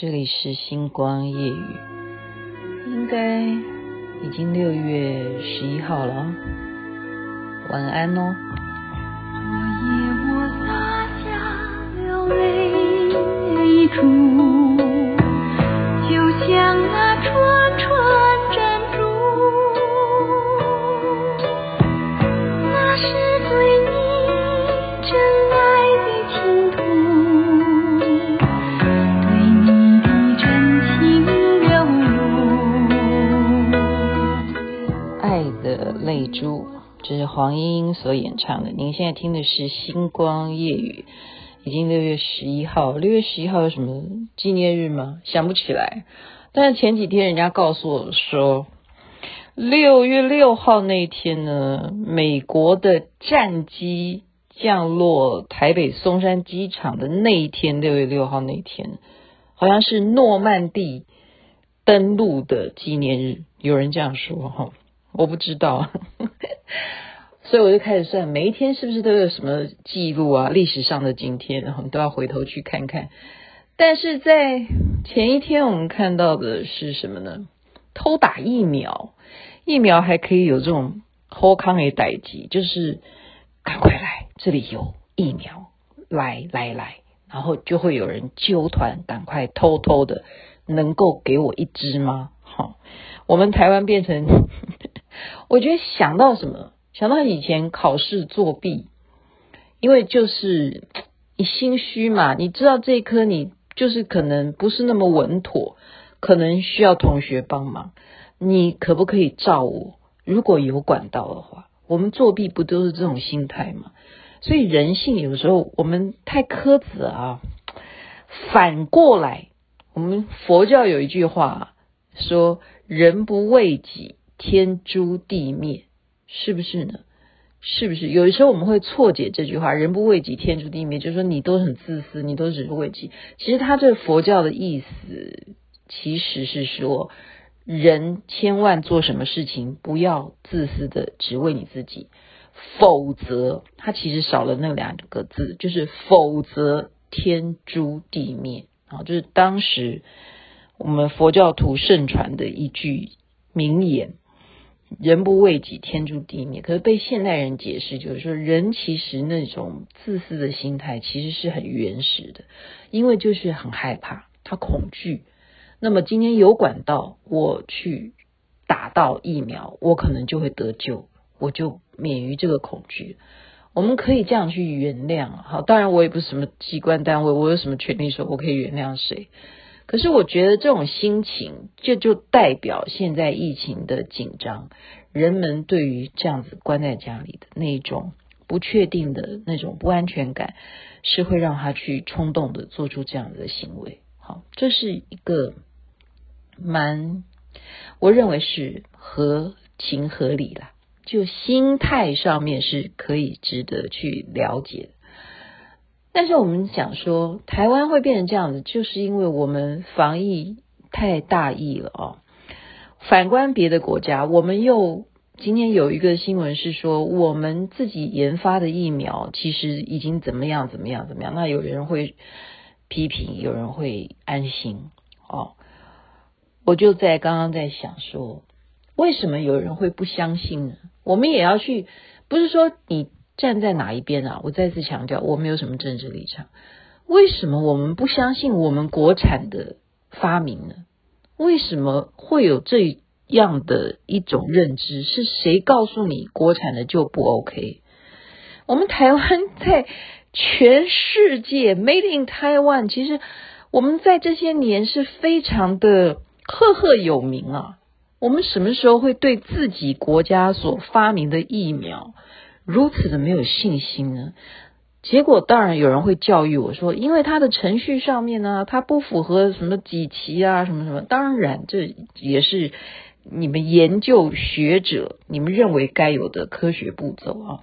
这里是星光夜雨，应该已经六月十一号了，晚安哦。昨夜我洒下了泪珠，就像那珠，这是黄莺莺所演唱的。您现在听的是《星光夜雨》，已经六月十一号。六月十一号有什么纪念日吗？想不起来。但是前几天人家告诉我说，六月六号那天呢，美国的战机降落台北松山机场的那一天，六月六号那天，好像是诺曼底登陆的纪念日。有人这样说哈。我不知道，所以我就开始算每一天是不是都有什么记录啊？历史上的今天，然后都要回头去看看。但是在前一天，我们看到的是什么呢？偷打疫苗，疫苗还可以有这种好康的代志，就是赶快来，这里有疫苗，来来来，然后就会有人揪团，赶快偷偷的，能够给我一支吗？好，我们台湾变成。我觉得想到什么，想到以前考试作弊，因为就是你心虚嘛，你知道这一科你就是可能不是那么稳妥，可能需要同学帮忙，你可不可以照我？如果有管道的话，我们作弊不都是这种心态吗？所以人性有时候我们太苛责啊。反过来，我们佛教有一句话说：“人不为己。”天诛地灭，是不是呢？是不是？有的时候我们会错解这句话“人不为己，天诛地灭”，就是说你都很自私，你都只是为己。其实他这佛教的意思，其实是说人千万做什么事情不要自私的只为你自己，否则他其实少了那两个字，就是否则天诛地灭啊，就是当时我们佛教徒盛传的一句名言。人不为己，天诛地灭。可是被现代人解释，就是说人其实那种自私的心态其实是很原始的，因为就是很害怕，他恐惧。那么今天有管道，我去打到疫苗，我可能就会得救，我就免于这个恐惧。我们可以这样去原谅。好，当然我也不是什么机关单位，我有什么权利说我可以原谅谁？可是我觉得这种心情，这就代表现在疫情的紧张，人们对于这样子关在家里的那种不确定的那种不安全感，是会让他去冲动的做出这样的行为。好，这是一个蛮，我认为是合情合理啦，就心态上面是可以值得去了解的。但是我们想说，台湾会变成这样子，就是因为我们防疫太大意了哦。反观别的国家，我们又今天有一个新闻是说，我们自己研发的疫苗其实已经怎么样怎么样怎么样。那有人会批评，有人会安心哦。我就在刚刚在想说，为什么有人会不相信呢？我们也要去，不是说你。站在哪一边啊？我再次强调，我没有什么政治立场。为什么我们不相信我们国产的发明呢？为什么会有这样的一种认知？是谁告诉你国产的就不 OK？我们台湾在全世界 Made in Taiwan，其实我们在这些年是非常的赫赫有名啊。我们什么时候会对自己国家所发明的疫苗如此的没有信心呢？结果当然有人会教育我说，因为它的程序上面呢，它不符合什么几期啊，什么什么。当然这也是你们研究学者你们认为该有的科学步骤啊。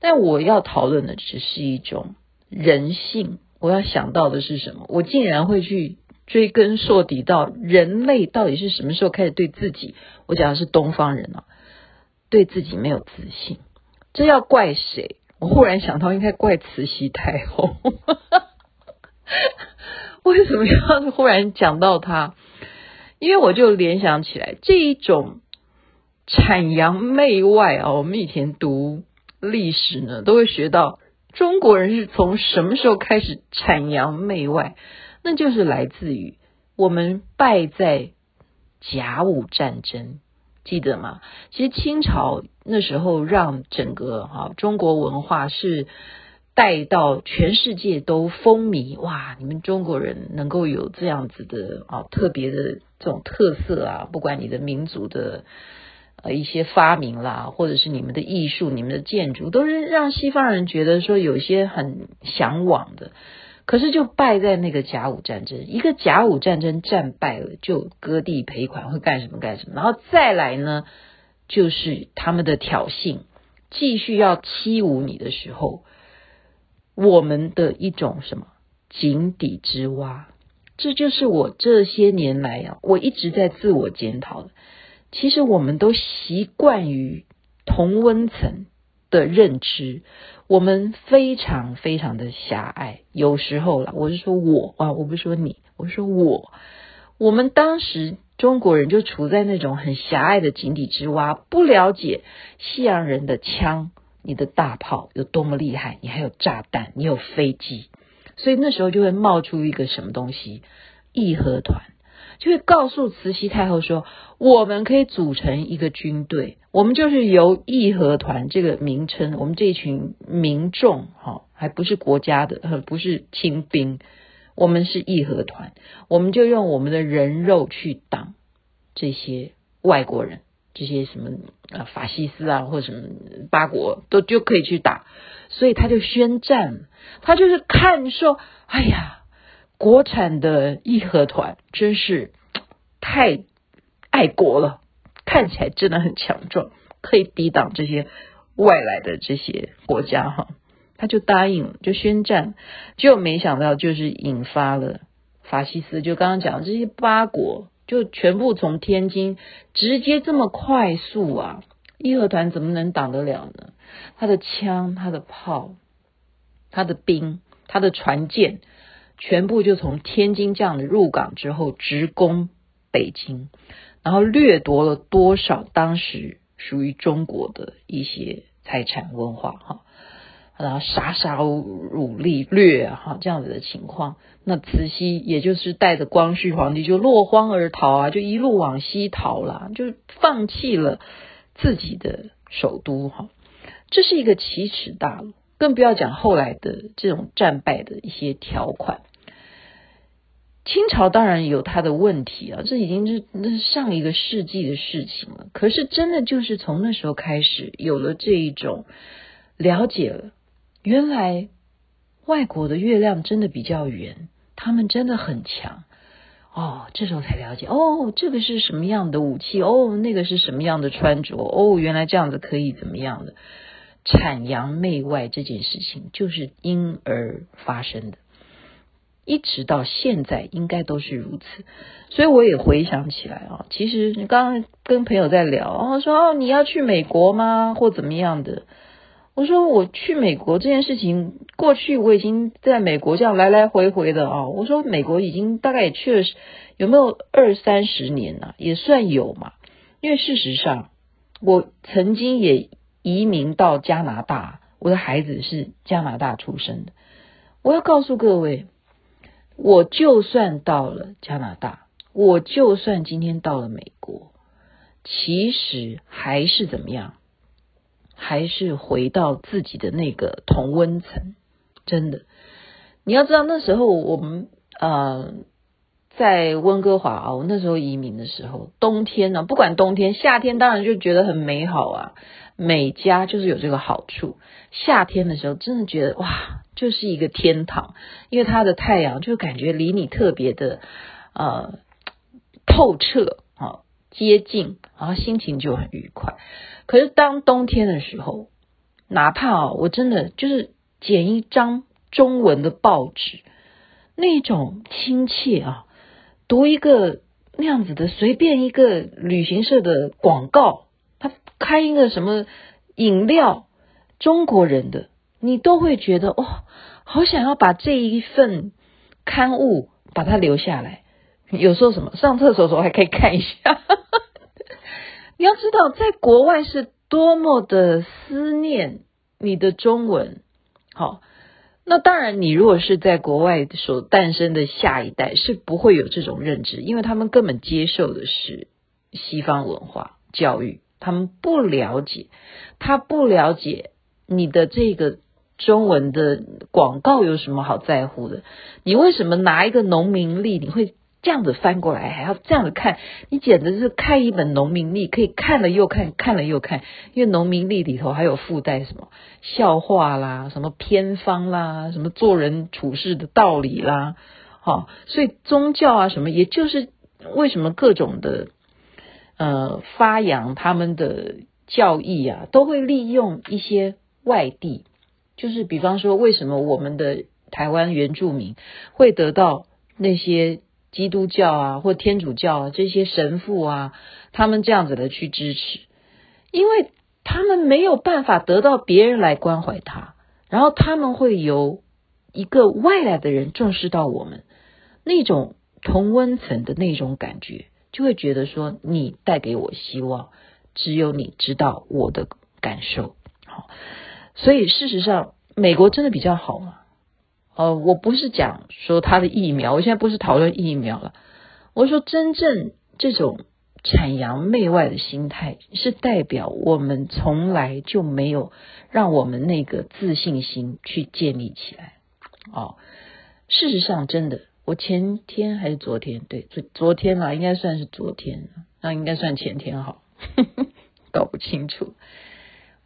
但我要讨论的只是一种人性。我要想到的是什么？我竟然会去追根溯底到人类到底是什么时候开始对自己？我讲的是东方人啊，对自己没有自信。这要怪谁？我忽然想到，应该怪慈禧太后。为什么要忽然讲到他？因为我就联想起来这一种阐扬媚外啊，我们以前读历史呢，都会学到中国人是从什么时候开始阐扬媚外？那就是来自于我们败在甲午战争，记得吗？其实清朝那时候让整个哈中国文化是。带到全世界都风靡哇！你们中国人能够有这样子的啊特别的这种特色啊，不管你的民族的呃一些发明啦，或者是你们的艺术、你们的建筑，都是让西方人觉得说有些很向往的。可是就败在那个甲午战争，一个甲午战争战败了，就割地赔款会干什么干什么，然后再来呢，就是他们的挑衅，继续要欺侮你的时候。我们的一种什么井底之蛙，这就是我这些年来啊，我一直在自我检讨的。其实我们都习惯于同温层的认知，我们非常非常的狭隘。有时候啦，我是说我啊，我不是说你，我是说我。我们当时中国人就处在那种很狭隘的井底之蛙，不了解西洋人的枪。你的大炮有多么厉害？你还有炸弹，你有飞机，所以那时候就会冒出一个什么东西——义和团，就会告诉慈禧太后说：“我们可以组成一个军队，我们就是由义和团这个名称，我们这群民众，哈，还不是国家的，不是清兵，我们是义和团，我们就用我们的人肉去挡这些外国人。”这些什么啊法西斯啊，或者什么八国都就可以去打，所以他就宣战，他就是看说，哎呀，国产的义和团真是太爱国了，看起来真的很强壮，可以抵挡这些外来的这些国家哈，他就答应，就宣战，就没想到就是引发了法西斯，就刚刚讲这些八国。就全部从天津直接这么快速啊！义和团怎么能挡得了呢？他的枪、他的炮、他的兵、他的船舰，全部就从天津这样的入港之后，直攻北京，然后掠夺了多少当时属于中国的一些财产文化哈。然后杀杀戮掠哈这样子的情况，那慈禧也就是带着光绪皇帝就落荒而逃啊，就一路往西逃了，就放弃了自己的首都哈，这是一个奇耻大辱，更不要讲后来的这种战败的一些条款。清朝当然有它的问题啊，这已经是那是上一个世纪的事情了。可是真的就是从那时候开始有了这一种了解了。原来外国的月亮真的比较圆，他们真的很强哦。这时候才了解哦，这个是什么样的武器哦，那个是什么样的穿着哦，原来这样子可以怎么样的阐扬媚外这件事情就是因而发生的，一直到现在应该都是如此。所以我也回想起来啊，其实你刚刚跟朋友在聊哦，说哦，你要去美国吗？或怎么样的？我说我去美国这件事情，过去我已经在美国这样来来回回的啊。我说美国已经大概也去了有没有二三十年了，也算有嘛。因为事实上，我曾经也移民到加拿大，我的孩子是加拿大出生的。我要告诉各位，我就算到了加拿大，我就算今天到了美国，其实还是怎么样？还是回到自己的那个同温层，真的，你要知道那时候我们呃在温哥华啊，我那时候移民的时候，冬天呢、不管冬天夏天，当然就觉得很美好啊。美加就是有这个好处，夏天的时候真的觉得哇，就是一个天堂，因为它的太阳就感觉离你特别的呃透彻啊接近，然后心情就很愉快。可是当冬天的时候，哪怕啊，我真的就是捡一张中文的报纸，那种亲切啊，读一个那样子的随便一个旅行社的广告，他开一个什么饮料，中国人的，你都会觉得哇，好想要把这一份刊物把它留下来。有时候什么上厕所的时候还可以看一下。你要知道，在国外是多么的思念你的中文。好，那当然，你如果是在国外所诞生的下一代，是不会有这种认知，因为他们根本接受的是西方文化教育，他们不了解，他不了解你的这个。中文的广告有什么好在乎的？你为什么拿一个农民历，你会这样子翻过来，还要这样子看？你简直是看一本农民历，可以看了又看，看了又看，因为农民历里头还有附带什么笑话啦，什么偏方啦，什么做人处事的道理啦，好，所以宗教啊什么，也就是为什么各种的呃发扬他们的教义啊，都会利用一些外地。就是比方说，为什么我们的台湾原住民会得到那些基督教啊或天主教啊这些神父啊，他们这样子的去支持？因为他们没有办法得到别人来关怀他，然后他们会由一个外来的人重视到我们那种同温层的那种感觉，就会觉得说你带给我希望，只有你知道我的感受，好。所以事实上，美国真的比较好吗？呃，我不是讲说他的疫苗，我现在不是讨论疫苗了。我说真正这种崇洋媚外的心态，是代表我们从来就没有让我们那个自信心去建立起来。哦，事实上真的，我前天还是昨天，对，昨昨天啦，应该算是昨天，那应该算前天好，搞不清楚。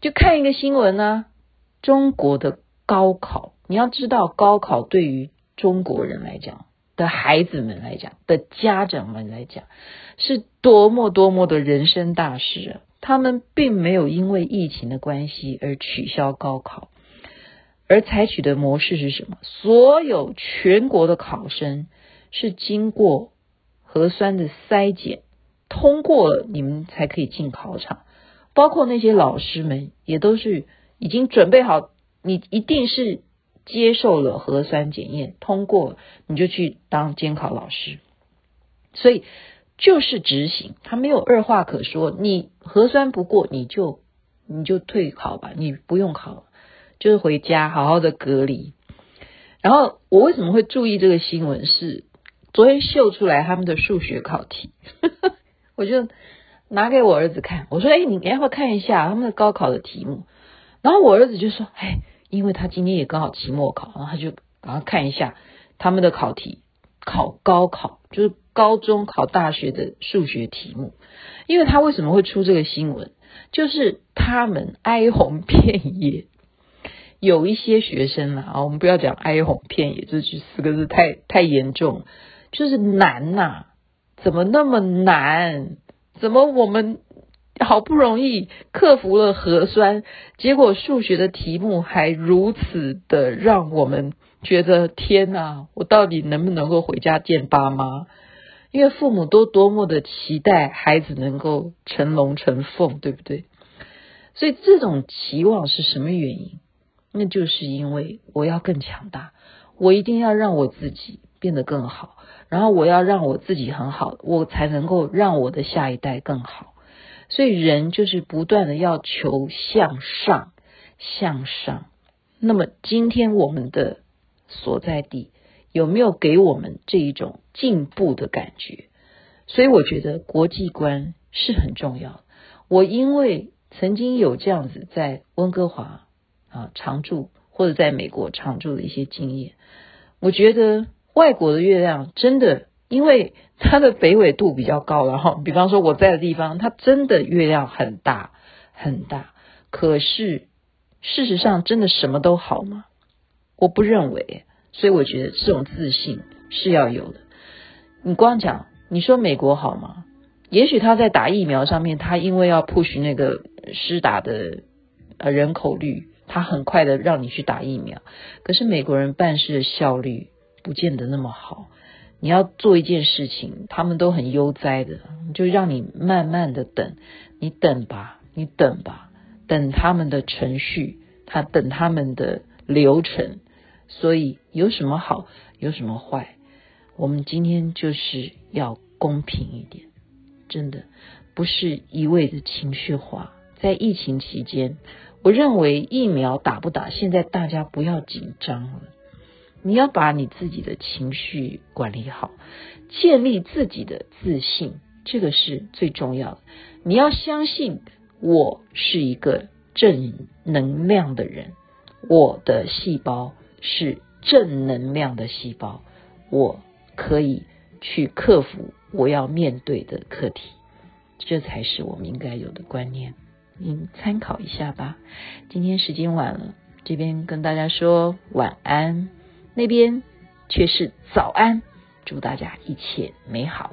就看一个新闻呢。中国的高考，你要知道，高考对于中国人来讲的孩子们来讲的家长们来讲，是多么多么的人生大事啊！他们并没有因为疫情的关系而取消高考，而采取的模式是什么？所有全国的考生是经过核酸的筛检，通过了，你们才可以进考场，包括那些老师们也都是。已经准备好，你一定是接受了核酸检验，通过你就去当监考老师，所以就是执行，他没有二话可说。你核酸不过，你就你就退考吧，你不用考，就是回家好好的隔离。然后我为什么会注意这个新闻？是昨天秀出来他们的数学考题，我就拿给我儿子看，我说：“哎，你要不要看一下他们的高考的题目？”然后我儿子就说：“哎，因为他今天也刚好期末考，然后他就然后看一下他们的考题，考高考就是高中考大学的数学题目。因为他为什么会出这个新闻？就是他们哀鸿遍野，有一些学生啊，我们不要讲哀鸿遍野，这句四个字太太严重，就是难呐、怎么那么难？怎么我们？”好不容易克服了核酸，结果数学的题目还如此的让我们觉得天哪！我到底能不能够回家见爸妈？因为父母都多么的期待孩子能够成龙成凤，对不对？所以这种期望是什么原因？那就是因为我要更强大，我一定要让我自己变得更好，然后我要让我自己很好，我才能够让我的下一代更好。所以人就是不断的要求向上，向上。那么今天我们的所在地有没有给我们这一种进步的感觉？所以我觉得国际观是很重要。我因为曾经有这样子在温哥华啊常住，或者在美国常住的一些经验，我觉得外国的月亮真的。因为它的北纬度比较高，然后比方说我在的地方，它真的月亮很大很大。可是事实上，真的什么都好吗？我不认为。所以我觉得这种自信是要有的。你光讲，你说美国好吗？也许他在打疫苗上面，他因为要 push 那个施打的呃人口率，他很快的让你去打疫苗。可是美国人办事的效率不见得那么好。你要做一件事情，他们都很悠哉的，就让你慢慢的等，你等吧，你等吧，等他们的程序，他等他们的流程。所以有什么好，有什么坏？我们今天就是要公平一点，真的不是一味的情绪化。在疫情期间，我认为疫苗打不打，现在大家不要紧张了。你要把你自己的情绪管理好，建立自己的自信，这个是最重要的。你要相信，我是一个正能量的人，我的细胞是正能量的细胞，我。可以去克服我要面对的课题，这才是我们应该有的观念。您参考一下吧。今天时间晚了，这边跟大家说晚安，那边却是早安。祝大家一切美好。